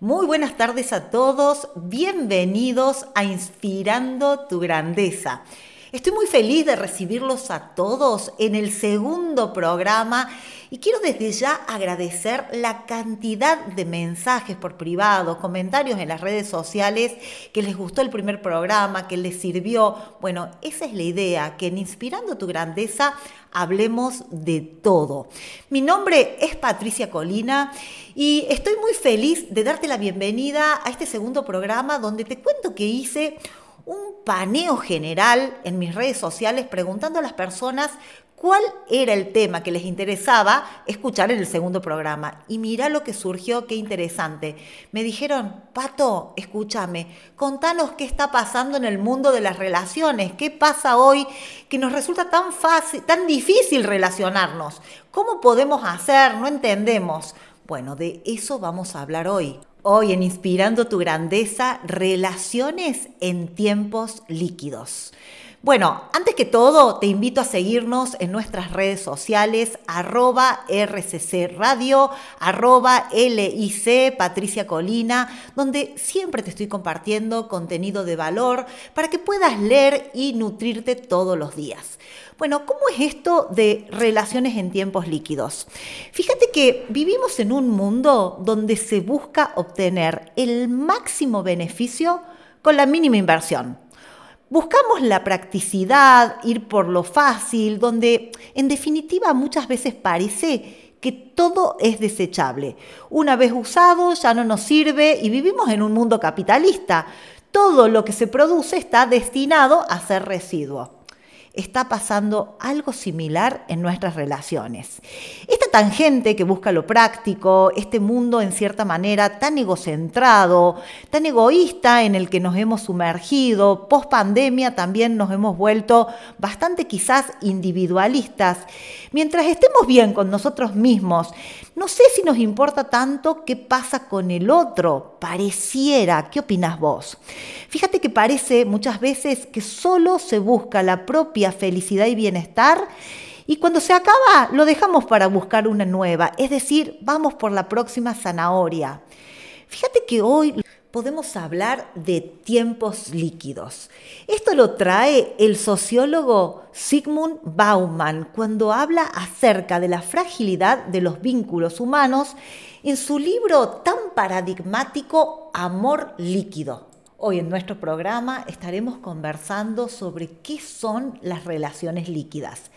Muy buenas tardes a todos, bienvenidos a Inspirando tu Grandeza. Estoy muy feliz de recibirlos a todos en el segundo programa y quiero desde ya agradecer la cantidad de mensajes por privado, comentarios en las redes sociales que les gustó el primer programa, que les sirvió. Bueno, esa es la idea, que en Inspirando tu Grandeza hablemos de todo. Mi nombre es Patricia Colina y estoy muy feliz de darte la bienvenida a este segundo programa donde te cuento que hice un paneo general en mis redes sociales preguntando a las personas cuál era el tema que les interesaba escuchar en el segundo programa. Y mira lo que surgió, qué interesante. Me dijeron, Pato, escúchame, contanos qué está pasando en el mundo de las relaciones, qué pasa hoy que nos resulta tan fácil, tan difícil relacionarnos. ¿Cómo podemos hacer? No entendemos. Bueno, de eso vamos a hablar hoy. Hoy en Inspirando tu Grandeza, relaciones en tiempos líquidos. Bueno, antes que todo, te invito a seguirnos en nuestras redes sociales, arroba RCC Radio, arroba LIC Patricia Colina, donde siempre te estoy compartiendo contenido de valor para que puedas leer y nutrirte todos los días. Bueno, ¿cómo es esto de relaciones en tiempos líquidos? Fíjate que vivimos en un mundo donde se busca obtener el máximo beneficio con la mínima inversión. Buscamos la practicidad, ir por lo fácil, donde en definitiva muchas veces parece que todo es desechable. Una vez usado ya no nos sirve y vivimos en un mundo capitalista. Todo lo que se produce está destinado a ser residuo está pasando algo similar en nuestras relaciones. Esta tangente que busca lo práctico, este mundo en cierta manera tan egocentrado, tan egoísta en el que nos hemos sumergido, post pandemia también nos hemos vuelto bastante quizás individualistas. Mientras estemos bien con nosotros mismos, no sé si nos importa tanto qué pasa con el otro, pareciera, ¿qué opinas vos? Fíjate que parece muchas veces que solo se busca la propia felicidad y bienestar. Y cuando se acaba, lo dejamos para buscar una nueva, es decir, vamos por la próxima zanahoria. Fíjate que hoy podemos hablar de tiempos líquidos. Esto lo trae el sociólogo Sigmund Bauman cuando habla acerca de la fragilidad de los vínculos humanos en su libro tan paradigmático Amor líquido. Hoy en nuestro programa estaremos conversando sobre qué son las relaciones líquidas.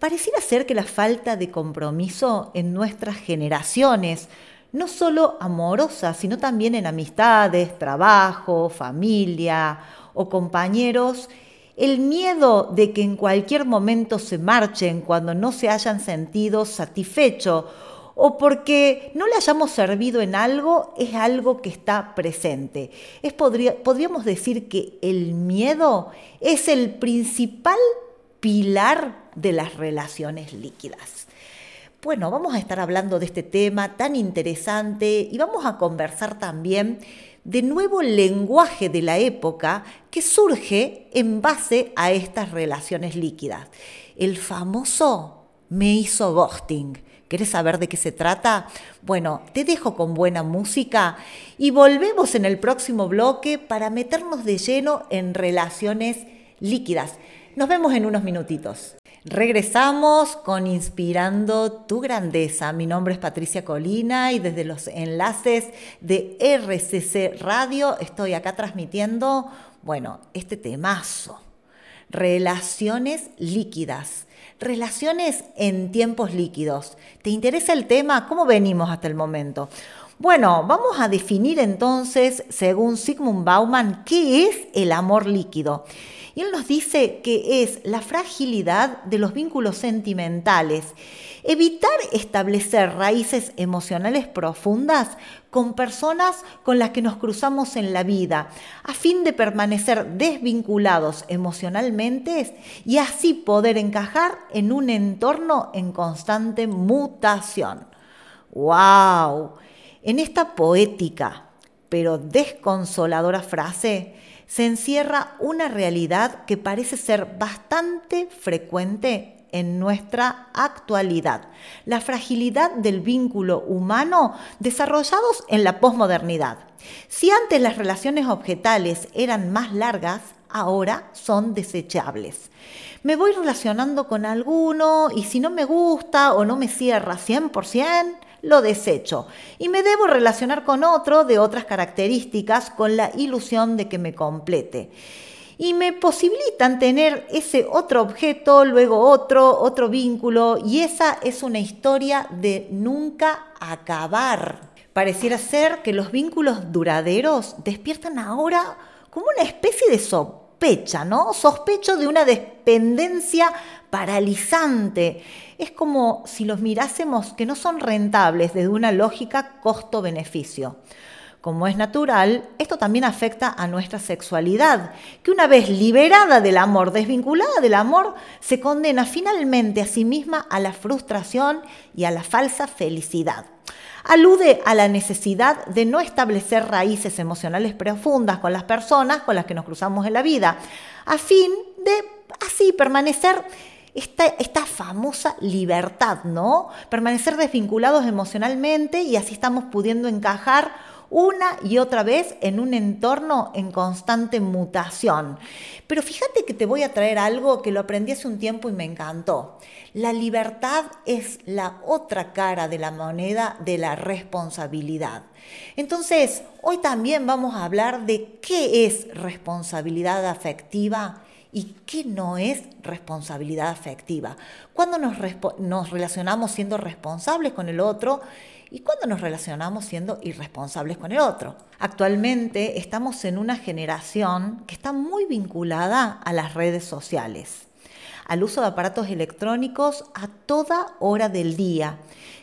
Pareciera ser que la falta de compromiso en nuestras generaciones, no solo amorosas, sino también en amistades, trabajo, familia o compañeros, el miedo de que en cualquier momento se marchen cuando no se hayan sentido satisfechos o porque no le hayamos servido en algo es algo que está presente. Es, podríamos decir que el miedo es el principal pilar de las relaciones líquidas. Bueno, vamos a estar hablando de este tema tan interesante y vamos a conversar también de nuevo lenguaje de la época que surge en base a estas relaciones líquidas. El famoso me hizo ghosting ¿Querés saber de qué se trata? Bueno, te dejo con buena música y volvemos en el próximo bloque para meternos de lleno en relaciones líquidas. Nos vemos en unos minutitos. Regresamos con Inspirando tu Grandeza. Mi nombre es Patricia Colina y desde los enlaces de RCC Radio estoy acá transmitiendo, bueno, este temazo. Relaciones líquidas Relaciones en tiempos líquidos. ¿Te interesa el tema? ¿Cómo venimos hasta el momento? Bueno, vamos a definir entonces, según Sigmund Bauman, qué es el amor líquido. Él nos dice que es la fragilidad de los vínculos sentimentales, evitar establecer raíces emocionales profundas con personas con las que nos cruzamos en la vida, a fin de permanecer desvinculados emocionalmente y así poder encajar en un entorno en constante mutación. ¡Wow! En esta poética pero desconsoladora frase, se encierra una realidad que parece ser bastante frecuente en nuestra actualidad, la fragilidad del vínculo humano desarrollados en la posmodernidad. Si antes las relaciones objetales eran más largas, ahora son desechables. Me voy relacionando con alguno y si no me gusta o no me cierra 100%, lo desecho y me debo relacionar con otro de otras características con la ilusión de que me complete. Y me posibilitan tener ese otro objeto, luego otro, otro vínculo, y esa es una historia de nunca acabar. Pareciera ser que los vínculos duraderos despiertan ahora como una especie de sospecha, ¿no? Sospecho de una dependencia paralizante. Es como si los mirásemos que no son rentables desde una lógica costo-beneficio. Como es natural, esto también afecta a nuestra sexualidad, que una vez liberada del amor, desvinculada del amor, se condena finalmente a sí misma a la frustración y a la falsa felicidad. Alude a la necesidad de no establecer raíces emocionales profundas con las personas con las que nos cruzamos en la vida, a fin de así permanecer esta, esta, famosa libertad, ¿no? Permanecer desvinculados emocionalmente y así estamos pudiendo encajar una y otra vez en un entorno en constante mutación. Pero fíjate que te voy a traer algo que lo aprendí hace un tiempo y me encantó. La libertad es la otra cara de la moneda de la responsabilidad. Entonces, hoy también vamos a hablar de qué es responsabilidad afectiva y qué no es responsabilidad afectiva. Cuando nos, nos relacionamos siendo responsables con el otro y cuando nos relacionamos siendo irresponsables con el otro. Actualmente estamos en una generación que está muy vinculada a las redes sociales, al uso de aparatos electrónicos a toda hora del día,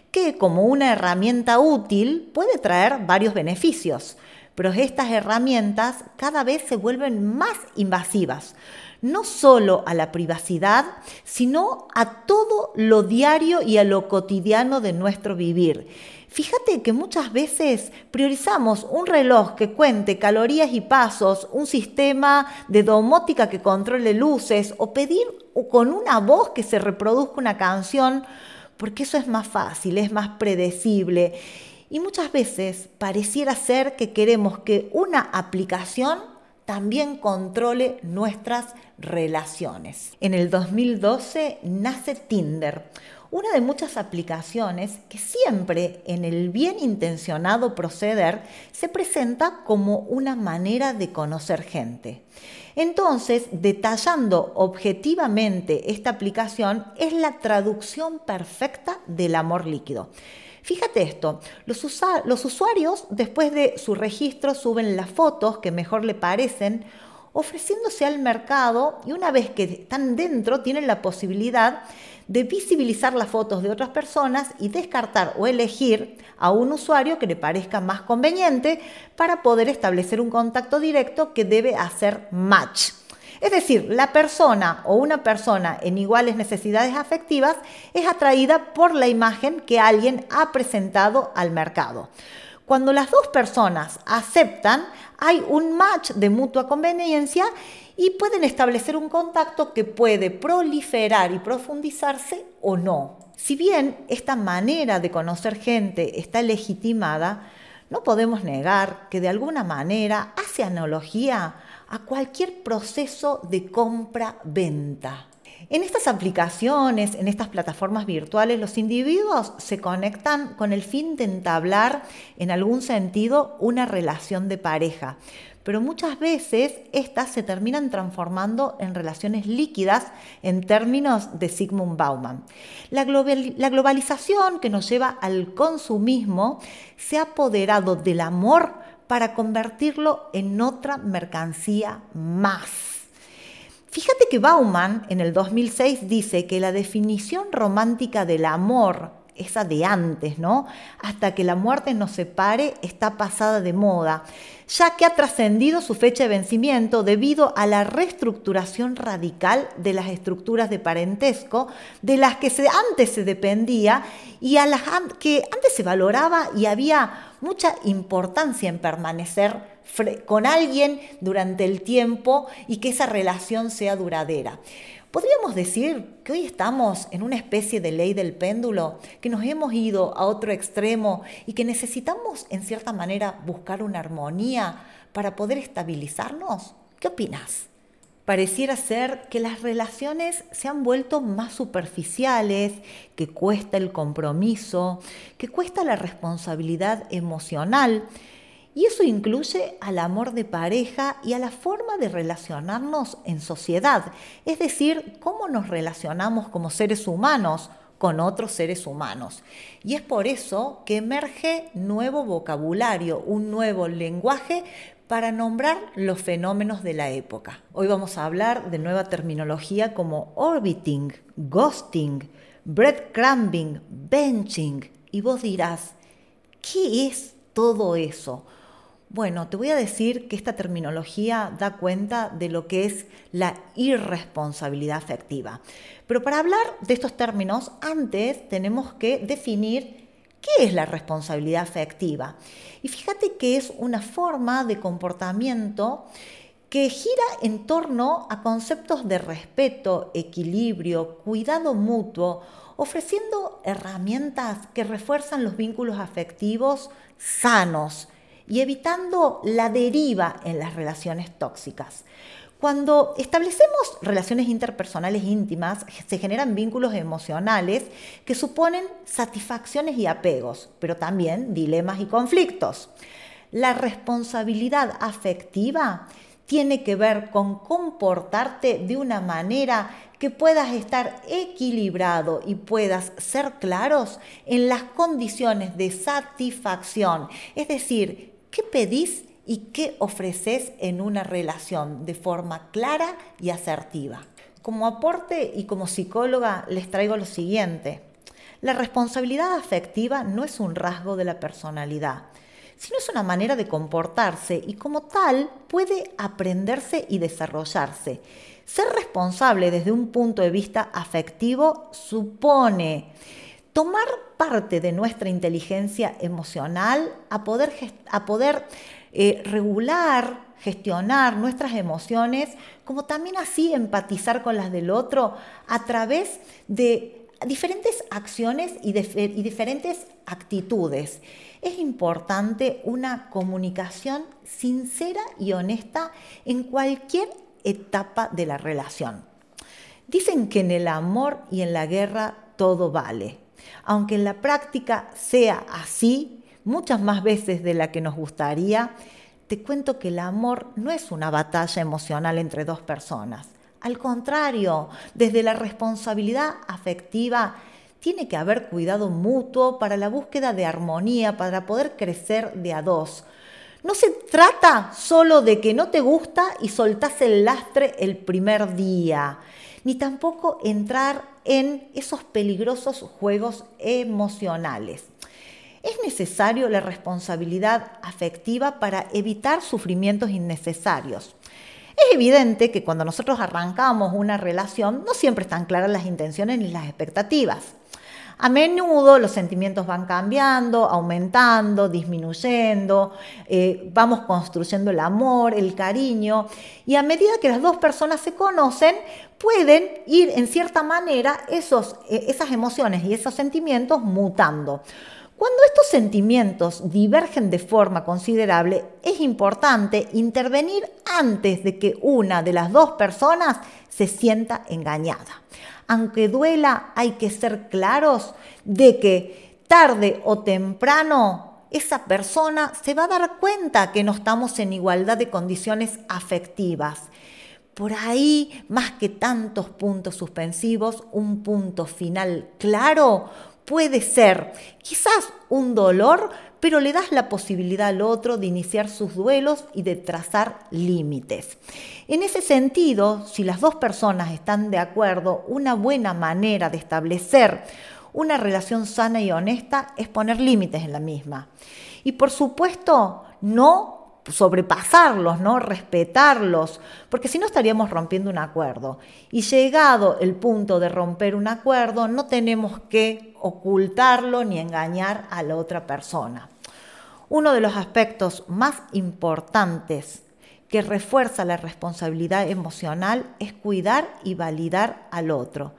que como una herramienta útil puede traer varios beneficios, pero estas herramientas cada vez se vuelven más invasivas, no solo a la privacidad, sino a todo lo diario y a lo cotidiano de nuestro vivir. Fíjate que muchas veces priorizamos un reloj que cuente calorías y pasos, un sistema de domótica que controle luces o pedir con una voz que se reproduzca una canción, porque eso es más fácil, es más predecible. Y muchas veces pareciera ser que queremos que una aplicación también controle nuestras relaciones. En el 2012 nace Tinder, una de muchas aplicaciones que siempre en el bien intencionado proceder se presenta como una manera de conocer gente. Entonces, detallando objetivamente esta aplicación es la traducción perfecta del amor líquido. Fíjate esto, los, los, usuarios después de su registro suben las fotos que mejor le parecen, ofreciéndose al mercado y una vez que están dentro tienen la posibilidad de visibilizar las fotos de otras personas y descartar o elegir a un usuario que le parezca más conveniente para poder establecer un contacto directo que debe hacer match. Es decir, la persona o una persona en iguales necesidades afectivas es atraída por la imagen que alguien ha presentado al mercado. Cuando las dos personas aceptan, hay un match de mutua conveniencia y pueden establecer un contacto que puede proliferar y profundizarse o no. Si bien esta manera de conocer gente está legitimada, no podemos negar que de alguna manera hace analogía a cualquier proceso de compra-venta. En estas aplicaciones, en estas plataformas virtuales, los individuos se conectan con el fin de entablar en algún sentido una relación de pareja, pero muchas veces estas se terminan transformando en relaciones líquidas en términos de Sigmund Bauman. La, globalización que nos lleva al consumismo se ha apoderado del amor para convertirlo en otra mercancía más. Fíjate que Bauman en el 2006 dice que la definición romántica del amor esa de antes, ¿no? Hasta que la muerte nos separe está pasada de moda, ya que ha trascendido su fecha de vencimiento debido a la reestructuración radical de las estructuras de parentesco de las que antes se dependía y a las que antes se valoraba y había mucha importancia en permanecer con alguien durante el tiempo y que esa relación sea duradera. Podríamos decir que hoy estamos en una especie de ley del péndulo, que nos hemos ido a otro extremo y que necesitamos en cierta manera buscar una armonía para poder estabilizarnos. ¿Qué opinas? Pareciera ser que las relaciones se han vuelto más superficiales, que cuesta el compromiso, que cuesta la responsabilidad emocional y eso incluye al amor de pareja y a la forma de relacionarnos en sociedad, es decir, cómo nos relacionamos como seres humanos con otros seres humanos. Y es por eso que emerge nuevo vocabulario, un nuevo lenguaje para nombrar los fenómenos de la época. Hoy vamos a hablar de nueva terminología como orbiting, ghosting, breadcrumbing, benching. Y vos dirás, ¿qué es todo eso? Bueno, te voy a decir que esta terminología da cuenta de lo que es la irresponsabilidad afectiva. Pero para hablar de estos términos, antes tenemos que definir qué es la responsabilidad afectiva. Y fíjate que es una forma de comportamiento que gira en torno a conceptos de respeto, equilibrio, cuidado mutuo, ofreciendo herramientas que refuerzan los vínculos afectivos sanos y evitando la deriva en las relaciones tóxicas. Cuando establecemos relaciones interpersonales íntimas, se generan vínculos emocionales que suponen satisfacciones y apegos, pero también dilemas y conflictos. La responsabilidad afectiva tiene que ver con comportarte de una manera que puedas estar equilibrado y puedas ser claros en las condiciones de satisfacción, es decir, qué pedís y qué ofreces en una relación de forma clara y asertiva. Como aporte y como psicóloga les traigo lo siguiente. La responsabilidad afectiva no es un rasgo de la personalidad, sino es una manera de comportarse y como tal puede aprenderse y desarrollarse. Ser responsable desde un punto de vista afectivo supone tomar parte de nuestra inteligencia emocional a poder, a poder eh, regular, gestionar nuestras emociones, como también así empatizar con las del otro a través de diferentes acciones y, y diferentes actitudes. Es importante una comunicación sincera y honesta en cualquier etapa de la relación. Dicen que en el amor y en la guerra todo vale. Aunque en la práctica sea así, muchas más veces de la que nos gustaría, te cuento que el amor no es una batalla emocional entre dos personas. Al contrario, desde la responsabilidad afectiva tiene que haber cuidado mutuo para la búsqueda de armonía, para poder crecer de a dos. No se trata solo de que no te gusta y soltás el lastre el primer día, ni tampoco entrar en esos peligrosos juegos emocionales. Es necesario la responsabilidad afectiva para evitar sufrimientos innecesarios. Es evidente que cuando nosotros arrancamos una relación no siempre están claras las intenciones ni las expectativas. A menudo los sentimientos van cambiando, aumentando, disminuyendo, eh, vamos construyendo el amor, el cariño, y a medida que las dos personas se conocen, pueden ir en cierta manera esos, eh, esas emociones y esos sentimientos mutando. Cuando estos sentimientos divergen de forma considerable, es importante intervenir antes de que una de las dos personas se sienta engañada aunque duela, hay que ser claros de que tarde o temprano esa persona se va a dar cuenta que no estamos en igualdad de condiciones afectivas. Por ahí, más que tantos puntos suspensivos, un punto final claro puede ser quizás un dolor, pero le das la posibilidad al otro de iniciar sus duelos y de trazar límites. En ese sentido, si las dos personas están de acuerdo, una buena manera de establecer Una relación sana y honesta es poner límites en la misma. Y por supuesto, no sobrepasarlos, ¿no? respetarlos, porque si no estaríamos rompiendo un acuerdo. Y llegado el punto de romper un acuerdo, no tenemos que ocultarlo ni engañar a la otra persona. Uno de los aspectos más importantes que refuerza la responsabilidad emocional es cuidar y validar al otro.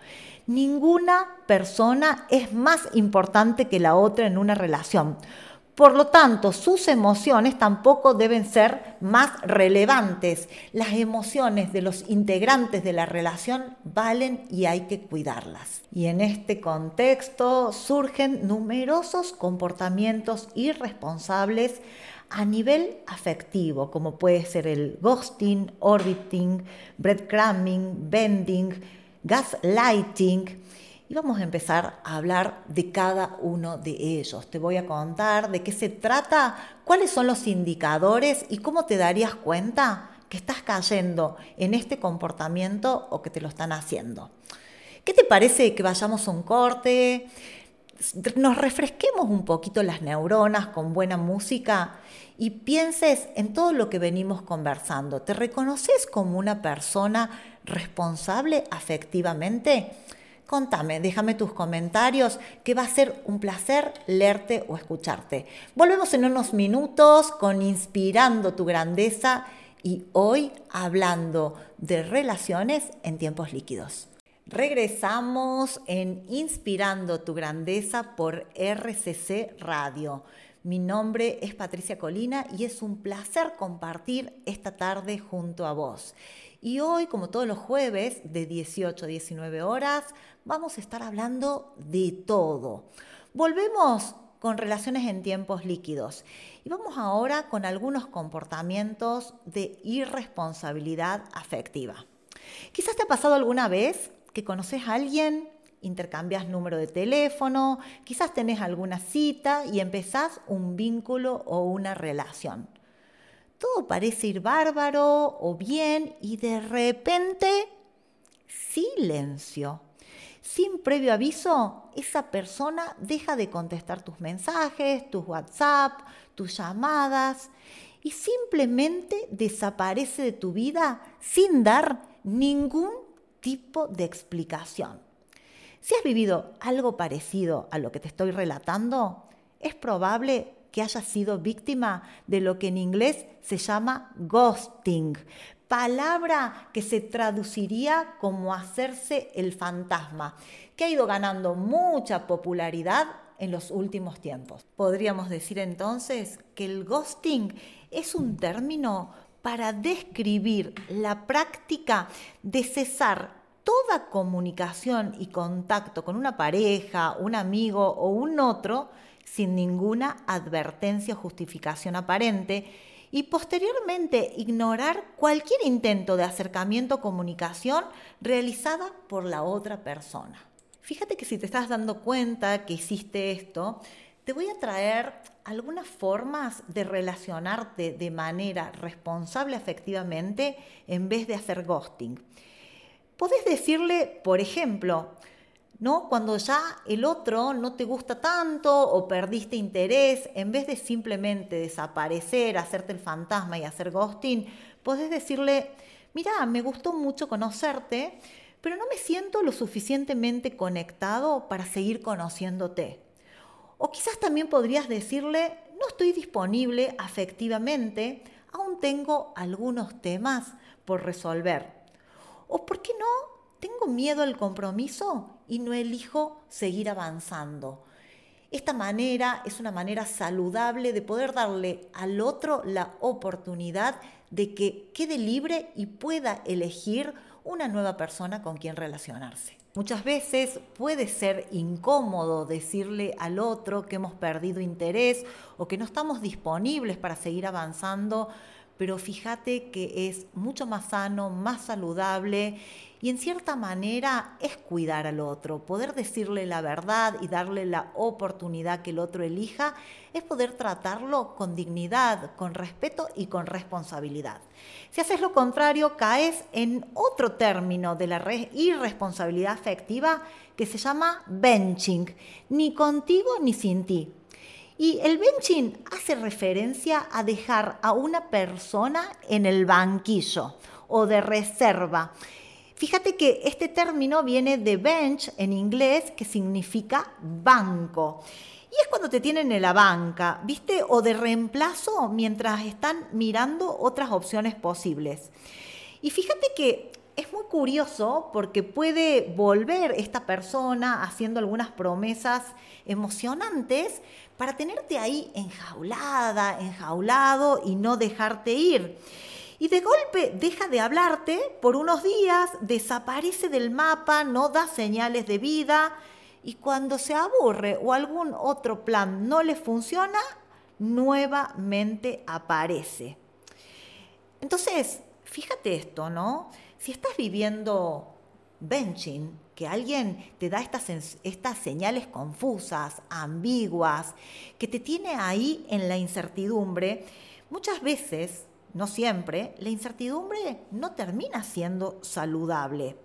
Ninguna persona es más importante que la otra en una relación. Por lo tanto, sus emociones tampoco deben ser más relevantes. Las emociones de los integrantes de la relación valen y hay que cuidarlas. Y en este contexto surgen numerosos comportamientos irresponsables a nivel afectivo, como puede ser el ghosting, orbiting, breadcrumbing, bending, gaslighting vamos a empezar a hablar de cada uno de ellos. Te voy a contar de qué se trata, cuáles son los indicadores y cómo te darías cuenta que estás cayendo en este comportamiento o que te lo están haciendo. ¿Qué te parece que vayamos a un corte? Nos refresquemos un poquito las neuronas con buena música y pienses en todo lo que venimos conversando. ¿Te reconoces como una persona responsable afectivamente? Contame, déjame tus comentarios, que va a ser un placer leerte o escucharte. Volvemos en unos minutos con Inspirando tu Grandeza y hoy hablando de relaciones en tiempos líquidos. Regresamos en Inspirando tu Grandeza por RCC Radio. Mi nombre es Patricia Colina y es un placer compartir esta tarde junto a vos. Y hoy, como todos los jueves, de 18 a 19 horas, vamos a estar hablando de todo. Volvemos con relaciones en tiempos líquidos y vamos ahora con algunos comportamientos de irresponsabilidad afectiva. Quizás te ha pasado alguna vez que conoces a alguien, intercambias número de teléfono, quizás tenés alguna cita y empezás un vínculo o una relación todo parece ir bárbaro o bien y de repente silencio. Sin previo aviso, esa persona deja de contestar tus mensajes, tus WhatsApp, tus llamadas y simplemente desaparece de tu vida sin dar ningún tipo de explicación. Si has vivido algo parecido a lo que te estoy relatando, es probable que haya sido víctima de lo que en inglés se llama ghosting, palabra que se traduciría como hacerse el fantasma, que ha ido ganando mucha popularidad en los últimos tiempos. Podríamos decir entonces que el ghosting es un término para describir la práctica de cesar toda comunicación y contacto con una pareja, un amigo o un otro sin ninguna advertencia o justificación aparente y posteriormente ignorar cualquier intento de acercamiento o comunicación realizada por la otra persona. Fíjate que si te estás dando cuenta que hiciste esto, te voy a traer algunas formas de relacionarte de manera responsable efectivamente en vez de hacer ghosting. Podés decirle, por ejemplo, ¿no? Cuando ya el otro no te gusta tanto o perdiste interés, en vez de simplemente desaparecer, hacerte el fantasma y hacer ghosting, podés decirle, mira, me gustó mucho conocerte, pero no me siento lo suficientemente conectado para seguir conociéndote. O quizás también podrías decirle, no estoy disponible afectivamente, aún tengo algunos temas por resolver. O por qué no tengo miedo al compromiso y no elijo seguir avanzando. Esta manera es una manera saludable de poder darle al otro la oportunidad de que quede libre y pueda elegir una nueva persona con quien relacionarse. Muchas veces puede ser incómodo decirle al otro que hemos perdido interés o que no estamos disponibles para seguir avanzando pero fíjate que es mucho más sano, más saludable y en cierta manera es cuidar al otro, poder decirle la verdad y darle la oportunidad que el otro elija, es poder tratarlo con dignidad, con respeto y con responsabilidad. Si haces lo contrario, caes en otro término de la irresponsabilidad afectiva que se llama benching, ni contigo ni sin ti. Y el benching hace referencia a dejar a una persona en el banquillo o de reserva. Fíjate que este término viene de bench en inglés, que significa banco. Y es cuando te tienen en la banca, ¿viste? O de reemplazo mientras están mirando otras opciones posibles. Y fíjate que es muy curioso porque puede volver esta persona haciendo algunas promesas emocionantes para tenerte ahí enjaulada, enjaulado y no dejarte ir. Y de golpe deja de hablarte por unos días, desaparece del mapa, no da señales de vida y cuando se aburre o algún otro plan no le funciona, nuevamente aparece. Entonces, fíjate esto, ¿no? Si estás viviendo benching, que alguien te da estas, estas señales confusas, ambiguas, que te tiene ahí en la incertidumbre, muchas veces, no siempre, la incertidumbre no termina siendo saludable.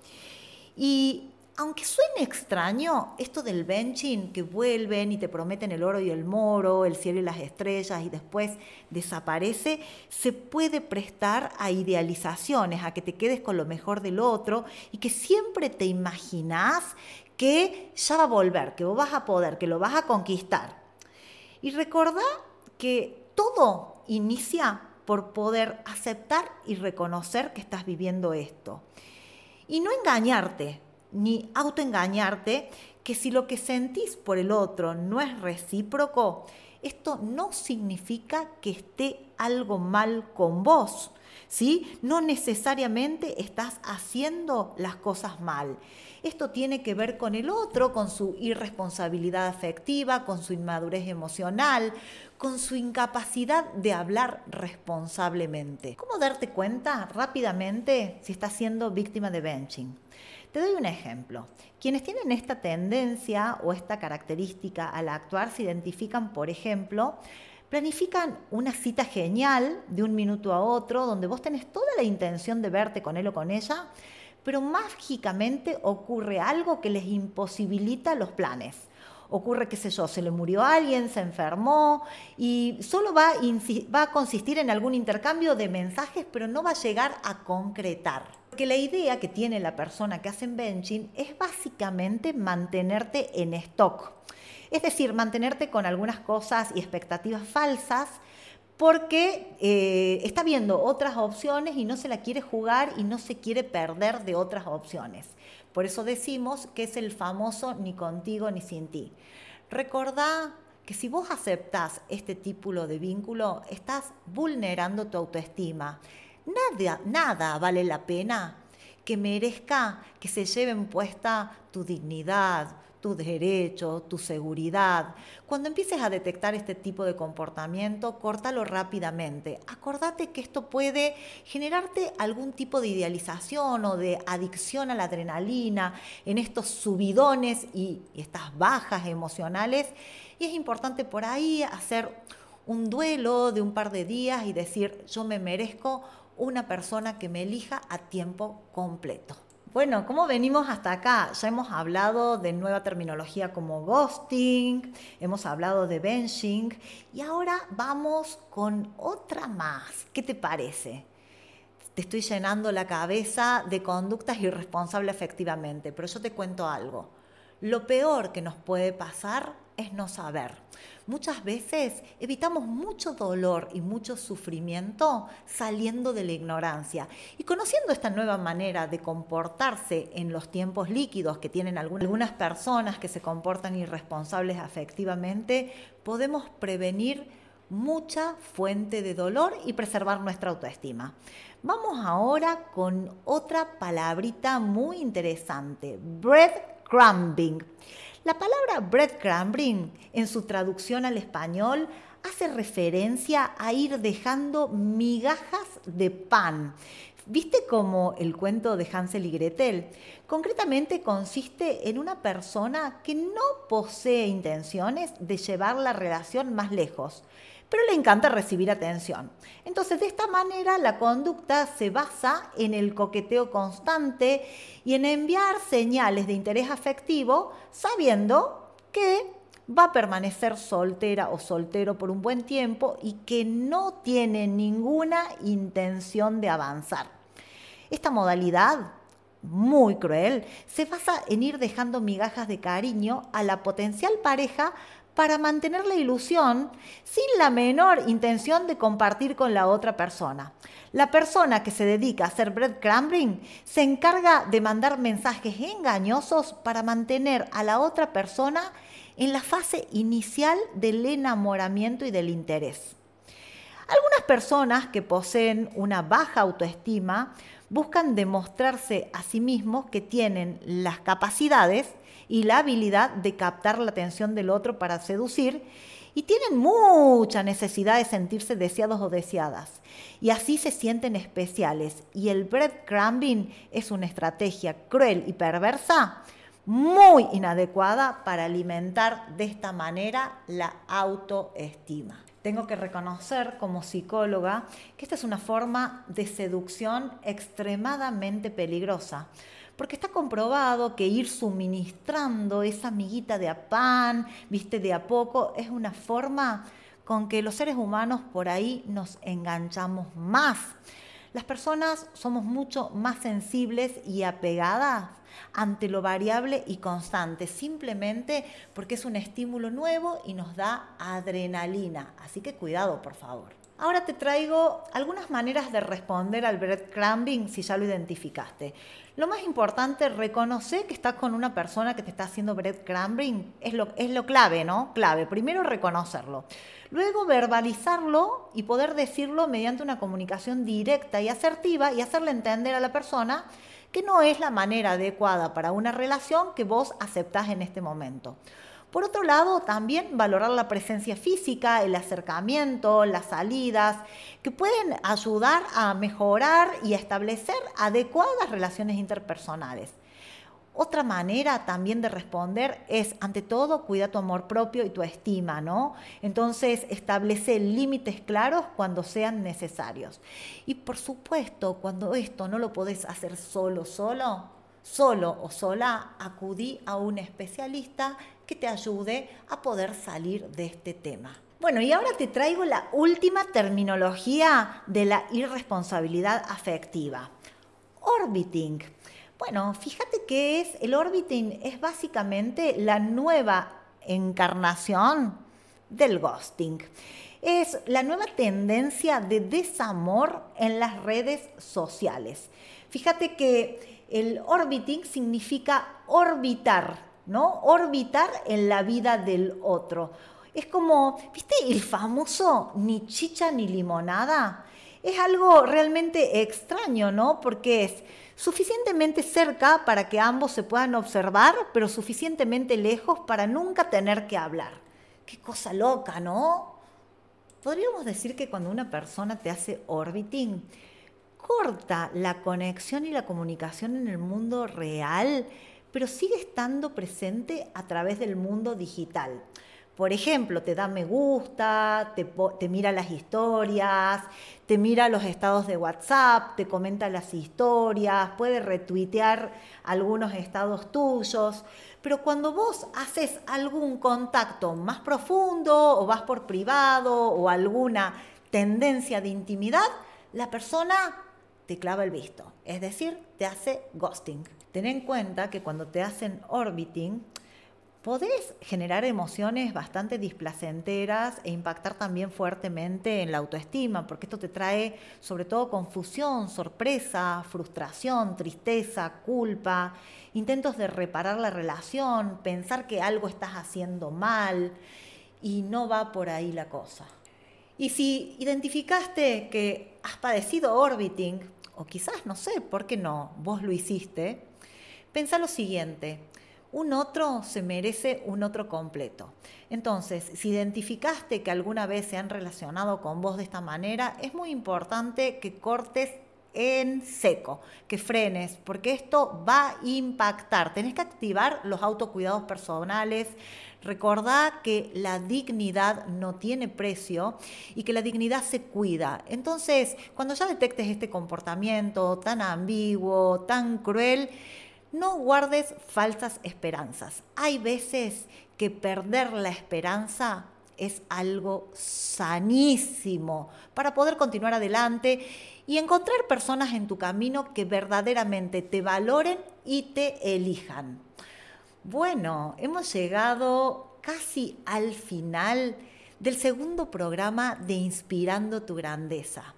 Y aunque suene extraño, esto del benching, que vuelven y te prometen el oro y el moro, el cielo y las estrellas y después desaparece, se puede prestar a idealizaciones, a que te quedes con lo mejor del otro y que siempre te imaginas que ya va a volver, que vos vas a poder, que lo vas a conquistar. Y recordá que todo inicia por poder aceptar y reconocer que estás viviendo esto. Y no engañarte, ni autoengañarte que si lo que sentís por el otro no es recíproco, esto no significa que esté algo mal con vos. ¿Sí? No necesariamente estás haciendo las cosas mal. Esto tiene que ver con el otro, con su irresponsabilidad afectiva, con su inmadurez emocional, con su incapacidad de hablar responsablemente. ¿Cómo darte cuenta rápidamente si estás siendo víctima de benching? Te doy un ejemplo. Quienes tienen esta tendencia o esta característica al actuar se identifican, por ejemplo, planifican una cita genial de un minuto a otro, donde vos tenés toda la intención de verte con él o con ella, pero mágicamente ocurre algo que les imposibilita los planes. Ocurre, qué sé yo, se le murió alguien, se enfermó y solo va va a consistir en algún intercambio de mensajes, pero no va a llegar a concretar. Porque la idea que tiene la persona que hace benching es básicamente mantenerte en stock. Es decir, mantenerte con algunas cosas y expectativas falsas porque eh, está viendo otras opciones y no se la quiere jugar y no se quiere perder de otras opciones. Por eso decimos que es el famoso ni contigo ni sin ti. Recordá que si vos aceptás este tipo de vínculo, estás vulnerando tu autoestima Nada, nada vale la pena que merezca que se lleven puesta tu dignidad, tu derecho, tu seguridad. Cuando empieces a detectar este tipo de comportamiento, córtalo rápidamente. Acordate que esto puede generarte algún tipo de idealización o de adicción a la adrenalina en estos subidones y, y estas bajas emocionales. Y es importante por ahí hacer un duelo de un par de días y decir, yo me merezco una persona que me elija a tiempo completo. Bueno, ¿cómo venimos hasta acá? Ya hemos hablado de nueva terminología como ghosting, hemos hablado de benching y ahora vamos con otra más. ¿Qué te parece? Te estoy llenando la cabeza de conductas irresponsables efectivamente, pero yo te cuento algo. Lo peor que nos puede pasar es no saber. Muchas veces evitamos mucho dolor y mucho sufrimiento saliendo de la ignorancia. Y conociendo esta nueva manera de comportarse en los tiempos líquidos que tienen algunas personas que se comportan irresponsables afectivamente, podemos prevenir mucha fuente de dolor y preservar nuestra autoestima. Vamos ahora con otra palabrita muy interesante, breadcrumbing. La palabra breadcrumbing en su traducción al español hace referencia a ir dejando migajas de pan. ¿Viste como el cuento de Hansel y Gretel? Concretamente consiste en una persona que no posee intenciones de llevar la relación más lejos, pero le encanta recibir atención. Entonces, de esta manera, la conducta se basa en el coqueteo constante y en enviar señales de interés afectivo sabiendo que va a permanecer soltera o soltero por un buen tiempo y que no tiene ninguna intención de avanzar. Esta modalidad, muy cruel, se basa en ir dejando migajas de cariño a la potencial pareja para mantener la ilusión sin la menor intención de compartir con la otra persona. La persona que se dedica a hacer breadcrumbing se encarga de mandar mensajes engañosos para mantener a la otra persona en la fase inicial del enamoramiento y del interés. Algunas personas que poseen una baja autoestima buscan demostrarse a sí mismos que tienen las capacidades y la habilidad de captar la atención del otro para seducir y tienen mucha necesidad de sentirse deseados o deseadas. Y así se sienten especiales. Y el breadcrumbing es una estrategia cruel y perversa muy inadecuada para alimentar de esta manera la autoestima tengo que reconocer como psicóloga que esta es una forma de seducción extremadamente peligrosa, porque está comprobado que ir suministrando esa amiguita de a pan, viste, de a poco, es una forma con que los seres humanos por ahí nos enganchamos más. Las personas somos mucho más sensibles y apegadas ante lo variable y constante, simplemente porque es un estímulo nuevo y nos da adrenalina. Así que cuidado, por favor. Ahora te traigo algunas maneras de responder al breadcrumbing si ya lo identificaste. Lo más importante, reconocer que estás con una persona que te está haciendo breadcrumbing, es lo, es lo clave, ¿no? Clave. Primero reconocerlo. Luego verbalizarlo y poder decirlo mediante una comunicación directa y asertiva y hacerle entender a la persona que no es la manera adecuada para una relación que vos aceptás en este momento. Por otro lado, también valorar la presencia física, el acercamiento, las salidas, que pueden ayudar a mejorar y establecer adecuadas relaciones interpersonales. Otra manera también de responder es, ante todo, cuida tu amor propio y tu estima, ¿no? Entonces, establece límites claros cuando sean necesarios. Y por supuesto, cuando esto no lo podés hacer solo, solo, solo o sola, acudí a un especialista que te ayude a poder salir de este tema. Bueno, y ahora te traigo la última terminología de la irresponsabilidad afectiva. Orbiting. Bueno, fíjate que es el orbiting es básicamente la nueva encarnación del ghosting. Es la nueva tendencia de desamor en las redes sociales. Fíjate que el orbiting significa orbitar, ¿no? Orbitar en la vida del otro. Es como, ¿viste el famoso ni chicha ni limonada? Es algo realmente extraño, ¿no? Porque es suficientemente cerca para que ambos se puedan observar, pero suficientemente lejos para nunca tener que hablar. Qué cosa loca, ¿no? Podríamos decir que cuando una persona te hace orbiting, corta la conexión y la comunicación en el mundo real, pero sigue estando presente a través del mundo digital. Por ejemplo, te da me gusta, te, mira las historias, te mira los estados de WhatsApp, te comenta las historias, puede retuitear algunos estados tuyos, pero cuando vos haces algún contacto más profundo o vas por privado o alguna tendencia de intimidad, la persona te clava el visto, es decir, te hace ghosting. Ten en cuenta que cuando te hacen orbiting, podés generar emociones bastante displacenteras e impactar también fuertemente en la autoestima, porque esto te trae sobre todo confusión, sorpresa, frustración, tristeza, culpa, intentos de reparar la relación, pensar que algo estás haciendo mal y no va por ahí la cosa. Y si identificaste que has padecido orbiting, o quizás, no sé, ¿por qué no? Vos lo hiciste. Pensá lo siguiente. un otro se merece un otro completo. Entonces, si identificaste que alguna vez se han relacionado con vos de esta manera, es muy importante que cortes en seco, que frenes, porque esto va a impactar. Tenés que activar los autocuidados personales. Recordá que la dignidad no tiene precio y que la dignidad se cuida. Entonces, cuando ya detectes este comportamiento tan ambiguo, tan cruel, no guardes falsas esperanzas. Hay veces que perder la esperanza es algo sanísimo para poder continuar adelante y encontrar personas en tu camino que verdaderamente te valoren y te elijan. Bueno, hemos llegado casi al final del segundo programa de Inspirando tu Grandeza.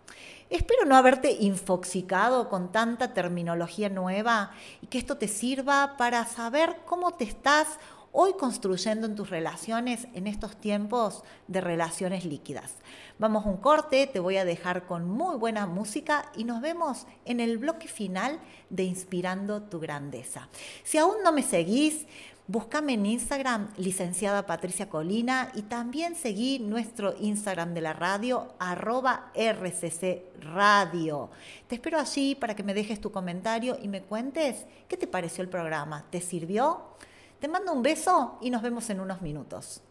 Espero no haberte infoxicado con tanta terminología nueva y que esto te sirva para saber cómo te estás hoy construyendo en tus relaciones en estos tiempos de relaciones líquidas. Vamos a un corte, te voy a dejar con muy buena música y nos vemos en el bloque final de Inspirando tu Grandeza. Si aún no me seguís, Búscame en Instagram, licenciada Patricia Colina, y también seguí nuestro Instagram de la radio, arroba RCC Radio. Te espero allí para que me dejes tu comentario y me cuentes qué te pareció el programa. ¿Te sirvió? Te mando un beso y nos vemos en unos minutos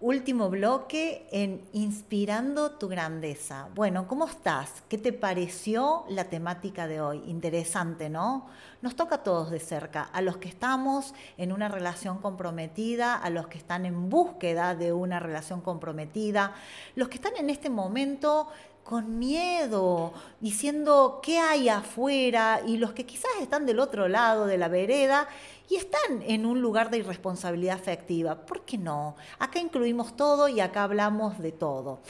último bloque en Inspirando tu grandeza. Bueno, ¿cómo estás? ¿Qué te pareció la temática de hoy? Interesante, ¿no? Nos toca a todos de cerca, a los que estamos en una relación comprometida, a los que están en búsqueda de una relación comprometida, los que están en este momento con miedo, diciendo qué hay afuera y los que quizás están del otro lado de la vereda y están en un lugar de irresponsabilidad afectiva. ¿Por qué no? Acá incluimos todo y acá hablamos de todo.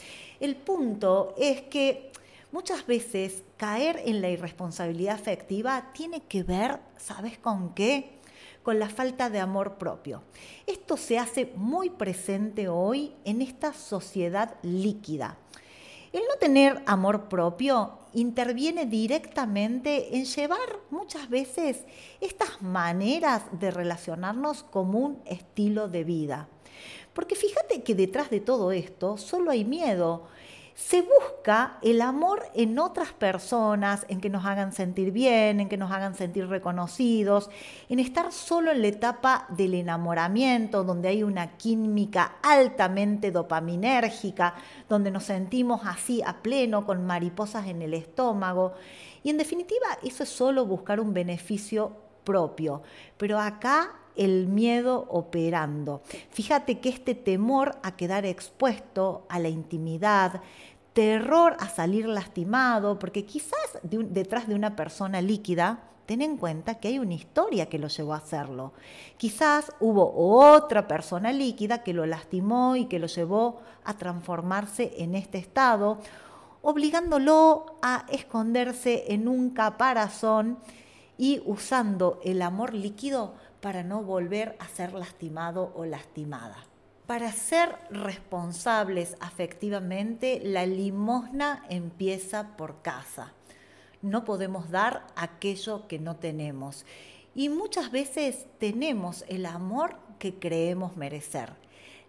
El punto es que muchas veces caer en la irresponsabilidad afectiva tiene que ver, ¿sabes con qué? Con la falta de amor propio. Esto se hace muy presente hoy en esta sociedad líquida el no tener amor propio interviene directamente en llevar muchas veces estas maneras de relacionarnos como un estilo de vida. Porque fíjate que detrás de todo esto solo hay miedo, se busca el amor en otras personas, en que nos hagan sentir bien, en que nos hagan sentir reconocidos, en estar solo en la etapa del enamoramiento, donde hay una química altamente dopaminérgica, donde nos sentimos así a pleno, con mariposas en el estómago. Y en definitiva, eso es solo buscar un beneficio propio. Pero acá el miedo operando. Fíjate que este temor a quedar expuesto a la intimidad, terror a salir lastimado, porque quizás detrás de una persona líquida, ten en cuenta que hay una historia que lo llevó a hacerlo. Quizás hubo otra persona líquida que lo lastimó y que lo llevó a transformarse en este estado, obligándolo a esconderse en un caparazón y usando el amor líquido para no volver a ser lastimado o lastimada. Para ser responsables afectivamente, la limosna empieza por casa. No podemos dar aquello que no tenemos. Y muchas veces tenemos el amor que creemos merecer.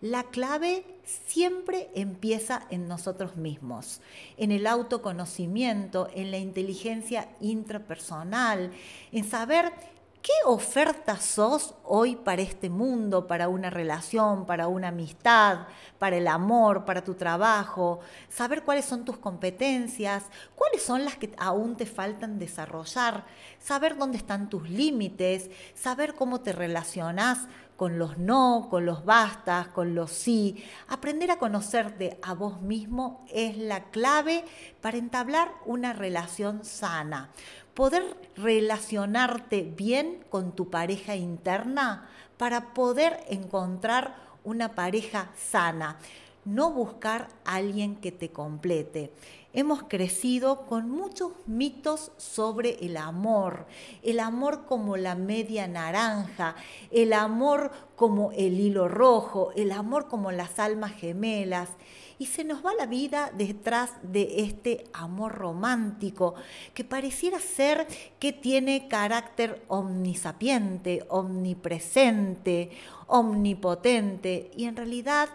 La clave siempre empieza en nosotros mismos, en el autoconocimiento, en la inteligencia intrapersonal, en saber ¿Qué oferta sos hoy para este mundo, para una relación, para una amistad, para el amor, para tu trabajo? Saber cuáles son tus competencias, cuáles son las que aún te faltan desarrollar, saber dónde están tus límites, saber cómo te relacionas con los no, con los bastas, con los sí. Aprender a conocerte a vos mismo es la clave para entablar una relación sana poder relacionarte bien con tu pareja interna para poder encontrar una pareja sana. No buscar a alguien que te complete. Hemos crecido con muchos mitos sobre el amor, el amor como la media naranja, el amor como el hilo rojo, el amor como las almas gemelas. Y se nos va la vida detrás de este amor romántico que pareciera ser que tiene carácter omnisapiente, omnipresente, omnipotente. Y en realidad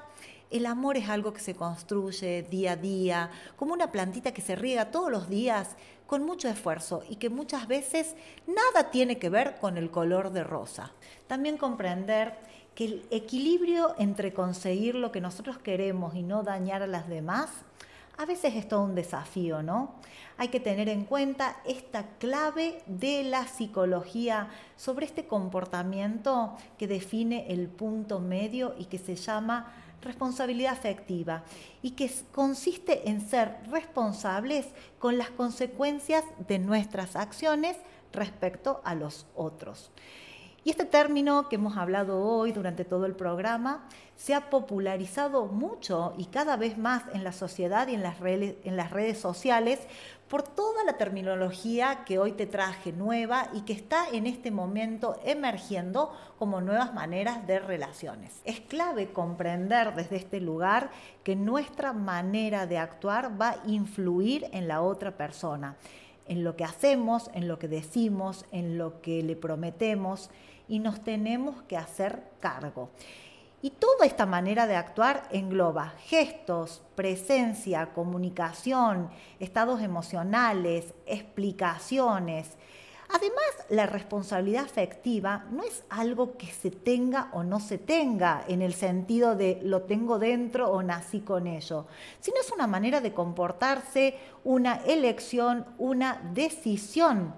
el amor es algo que se construye día a día, como una plantita que se riega todos los días con mucho esfuerzo y que muchas veces nada tiene que ver con el color de rosa. También comprender que el equilibrio entre conseguir lo que nosotros queremos y no dañar a las demás, a veces es todo un desafío, ¿no? Hay que tener en cuenta esta clave de la psicología sobre este comportamiento que define el punto medio y que se llama responsabilidad afectiva y que consiste en ser responsables con las consecuencias de nuestras acciones respecto a los otros. Y este término que hemos hablado hoy durante todo el programa se ha popularizado mucho y cada vez más en la sociedad y en las redes, en las redes sociales por toda la terminología que hoy te traje nueva y que está en este momento emergiendo como nuevas maneras de relaciones. Es clave comprender desde este lugar que nuestra manera de actuar va a influir en la otra persona en lo que hacemos, en lo que decimos, en lo que le prometemos y nos tenemos que hacer cargo. Y toda esta manera de actuar engloba gestos, presencia, comunicación, estados emocionales, explicaciones, Además, la responsabilidad afectiva no es algo que se tenga o no se tenga en el sentido de lo tengo dentro o nací con ello, sino es una manera de comportarse, una elección, una decisión.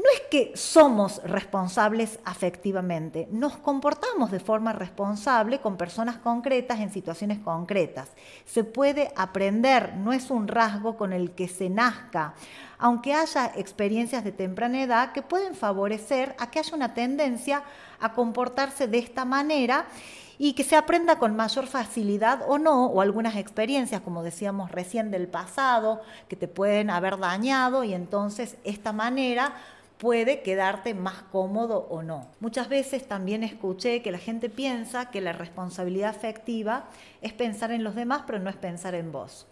No es que somos responsables afectivamente, nos comportamos de forma responsable con personas concretas en situaciones concretas. Se puede aprender, no es un rasgo con el que se nazca aunque haya experiencias de temprana edad que pueden favorecer a que haya una tendencia a comportarse de esta manera y que se aprenda con mayor facilidad o no, o algunas experiencias, como decíamos recién del pasado, que te pueden haber dañado y entonces esta manera puede quedarte más cómodo o no. Muchas veces también escuché que la gente piensa que la responsabilidad afectiva es pensar en los demás, pero no es pensar en vos.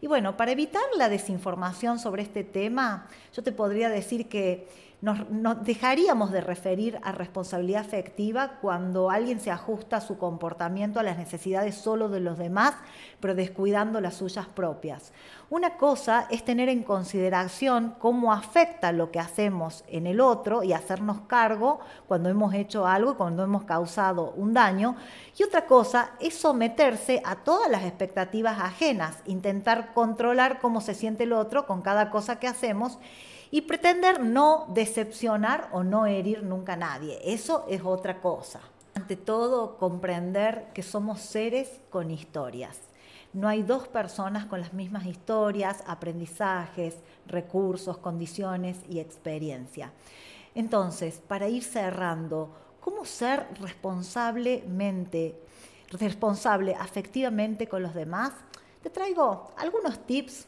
Y bueno, para evitar la desinformación sobre este tema, yo te podría decir que nos, dejaríamos de referir a responsabilidad afectiva cuando alguien se ajusta su comportamiento a las necesidades solo de los demás, pero descuidando las suyas propias. Una cosa es tener en consideración cómo afecta lo que hacemos en el otro y hacernos cargo cuando hemos hecho algo, cuando hemos causado un daño. Y otra cosa es someterse a todas las expectativas ajenas, intentar controlar cómo se siente el otro con cada cosa que hacemos y pretender no decepcionar o no herir nunca a nadie. Eso es otra cosa. Ante todo, comprender que somos seres con historias. No hay dos personas con las mismas historias, aprendizajes, recursos, condiciones y experiencia. Entonces, para ir cerrando, ¿cómo ser responsablemente, responsable afectivamente con los demás? Te traigo algunos tips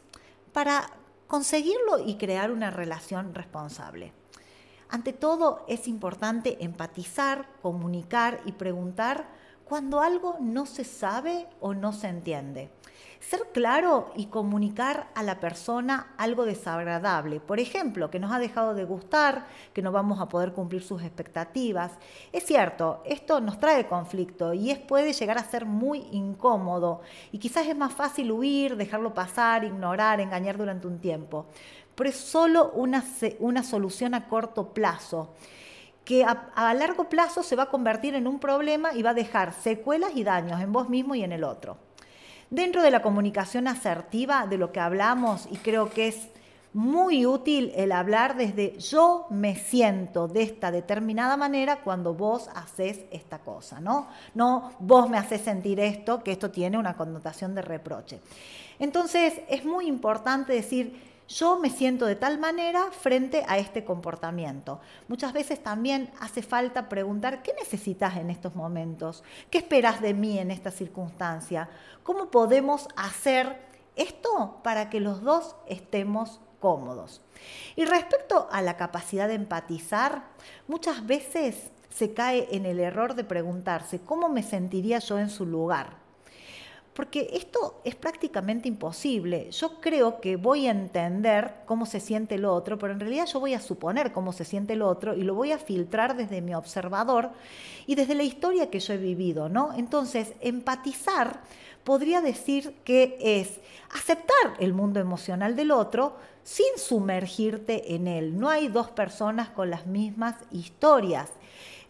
para conseguirlo y crear una relación responsable. Ante todo, es importante empatizar, comunicar y preguntar cuando algo no se sabe o no se entiende. Ser claro y comunicar a la persona algo desagradable. Por ejemplo, que nos ha dejado de gustar, que no vamos a poder cumplir sus expectativas. Es cierto, esto nos trae conflicto y es, puede llegar a ser muy incómodo. Y quizás es más fácil huir, dejarlo pasar, ignorar, engañar durante un tiempo. Pero es solo una, una solución a corto plazo que a, a, largo plazo se va a convertir en un problema y va a dejar secuelas y daños en vos mismo y en el otro. Dentro de la comunicación asertiva, de lo que hablamos, y creo que es muy útil el hablar desde yo me siento de esta determinada manera cuando vos haces esta cosa, ¿no? No vos me haces sentir esto, que esto tiene una connotación de reproche. Entonces, es muy importante decir, yo me siento de tal manera frente a este comportamiento. Muchas veces también hace falta preguntar, ¿qué necesitas en estos momentos? ¿Qué esperas de mí en esta circunstancia? ¿Cómo podemos hacer Esto para que los dos estemos cómodos. Y respecto a la capacidad de empatizar, muchas veces se cae en el error de preguntarse cómo me sentiría yo en su lugar. Porque esto es prácticamente imposible. Yo creo que voy a entender cómo se siente el otro, pero en realidad yo voy a suponer cómo se siente el otro y lo voy a filtrar desde mi observador y desde la historia que yo he vivido, ¿no? Entonces, empatizar podría decir que es aceptar el mundo emocional del otro sin sumergirte en él. No hay dos personas con las mismas historias.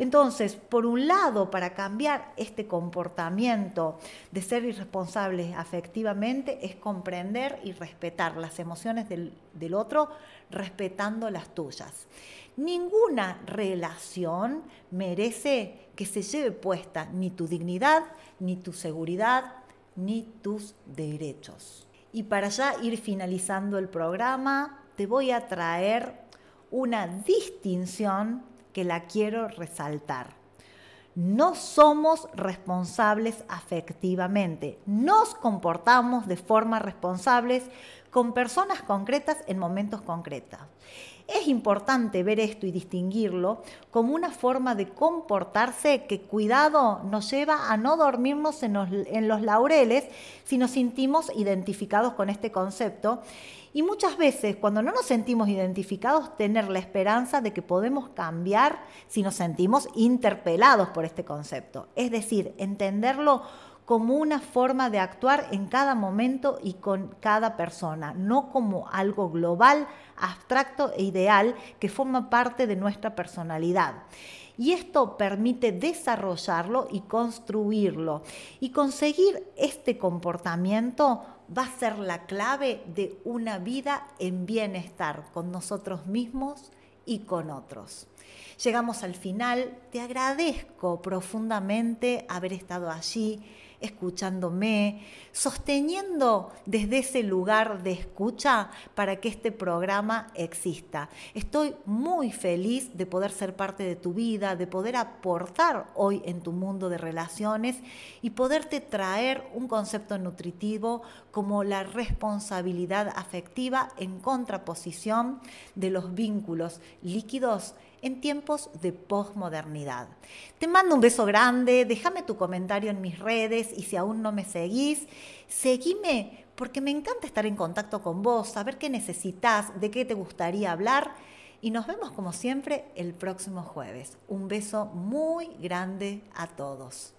Entonces, por un lado, para cambiar este comportamiento de ser irresponsables afectivamente, es comprender y respetar las emociones del, del otro, respetando las tuyas. Ninguna relación merece que se lleve puesta ni tu dignidad, ni tu seguridad, ni tus derechos. Y para ya ir finalizando el programa, te voy a traer una distinción que la quiero resaltar. No somos responsables afectivamente, nos comportamos de forma responsables con personas concretas en momentos concretos. Es importante ver esto y distinguirlo como una forma de comportarse que, cuidado, nos lleva a no dormirnos en los, laureles si nos sentimos identificados con este concepto. Y muchas veces, cuando no nos sentimos identificados, tener la esperanza de que podemos cambiar si nos sentimos interpelados por este concepto. Es decir, entenderlo como una forma de actuar en cada momento y con cada persona, no como algo global, abstracto e ideal que forma parte de nuestra personalidad. Y esto permite desarrollarlo y construirlo. Y conseguir este comportamiento va a ser la clave de una vida en bienestar con nosotros mismos y con otros. Llegamos al final, te agradezco profundamente haber estado allí escuchándome, sosteniendo desde ese lugar de escucha para que este programa exista. Estoy muy feliz de poder ser parte de tu vida, de poder aportar hoy en tu mundo de relaciones y poderte traer un concepto nutritivo como la responsabilidad afectiva en contraposición de los vínculos líquidos en tiempos de posmodernidad. Te mando un beso grande, déjame tu comentario en mis redes y si aún no me seguís, seguime porque me encanta estar en contacto con vos, saber qué necesitas, de qué te gustaría hablar y nos vemos como siempre el próximo jueves. Un beso muy grande a todos.